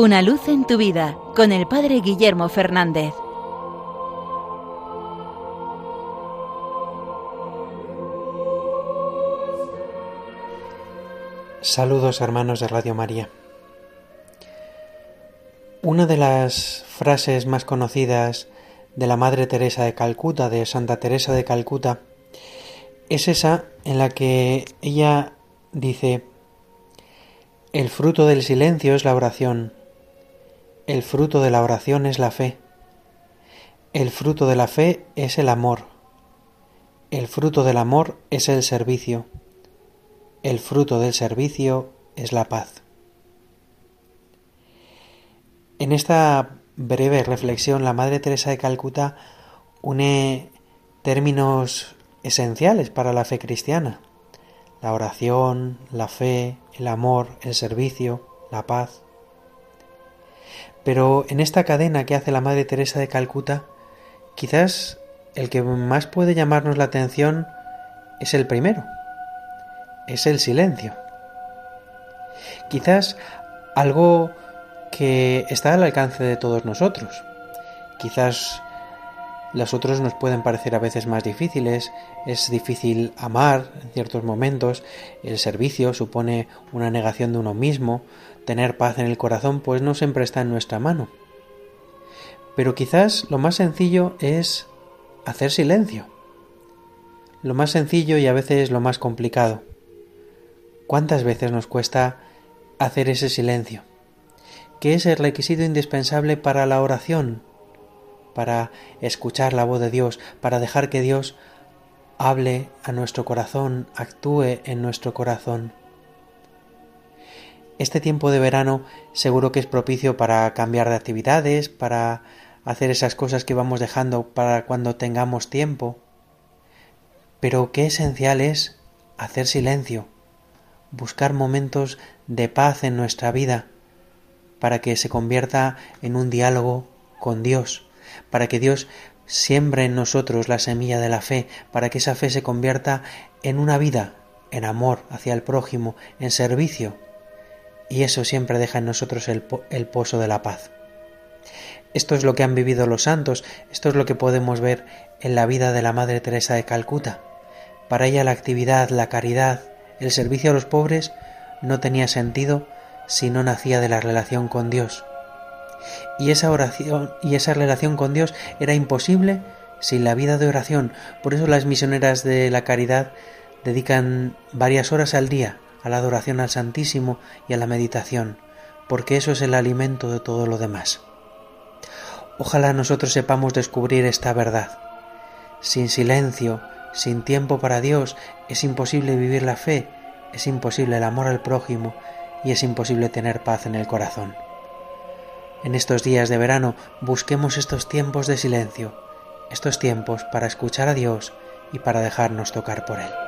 Una luz en tu vida con el Padre Guillermo Fernández. Saludos hermanos de Radio María. Una de las frases más conocidas de la Madre Teresa de Calcuta, de Santa Teresa de Calcuta, es esa en la que ella dice, el fruto del silencio es la oración, el fruto de la oración es la fe, el fruto de la fe es el amor, el fruto del amor es el servicio, el fruto del servicio es la paz. En esta breve reflexión, la Madre Teresa de Calcuta une términos esenciales para la fe cristiana. La oración, la fe, el amor, el servicio, la paz. Pero en esta cadena que hace la Madre Teresa de Calcuta, quizás el que más puede llamarnos la atención es el primero, es el silencio. Quizás algo que está al alcance de todos nosotros. Quizás las otros nos pueden parecer a veces más difíciles, es difícil amar en ciertos momentos, el servicio supone una negación de uno mismo, tener paz en el corazón pues no siempre está en nuestra mano. Pero quizás lo más sencillo es hacer silencio. Lo más sencillo y a veces lo más complicado. ¿Cuántas veces nos cuesta hacer ese silencio? que es el requisito indispensable para la oración, para escuchar la voz de Dios, para dejar que Dios hable a nuestro corazón, actúe en nuestro corazón. Este tiempo de verano seguro que es propicio para cambiar de actividades, para hacer esas cosas que vamos dejando para cuando tengamos tiempo. Pero qué esencial es hacer silencio, buscar momentos de paz en nuestra vida, para que se convierta en un diálogo con Dios, para que Dios siembre en nosotros la semilla de la fe, para que esa fe se convierta en una vida, en amor hacia el prójimo, en servicio, y eso siempre deja en nosotros el, el pozo de la paz. Esto es lo que han vivido los santos, esto es lo que podemos ver en la vida de la Madre Teresa de Calcuta. Para ella la actividad, la caridad, el servicio a los pobres no tenía sentido si no nacía de la relación con Dios. Y esa oración y esa relación con Dios era imposible sin la vida de oración. Por eso las misioneras de la caridad dedican varias horas al día a la adoración al Santísimo y a la meditación, porque eso es el alimento de todo lo demás. Ojalá nosotros sepamos descubrir esta verdad. Sin silencio, sin tiempo para Dios, es imposible vivir la fe, es imposible el amor al prójimo, y es imposible tener paz en el corazón. En estos días de verano busquemos estos tiempos de silencio, estos tiempos para escuchar a Dios y para dejarnos tocar por Él.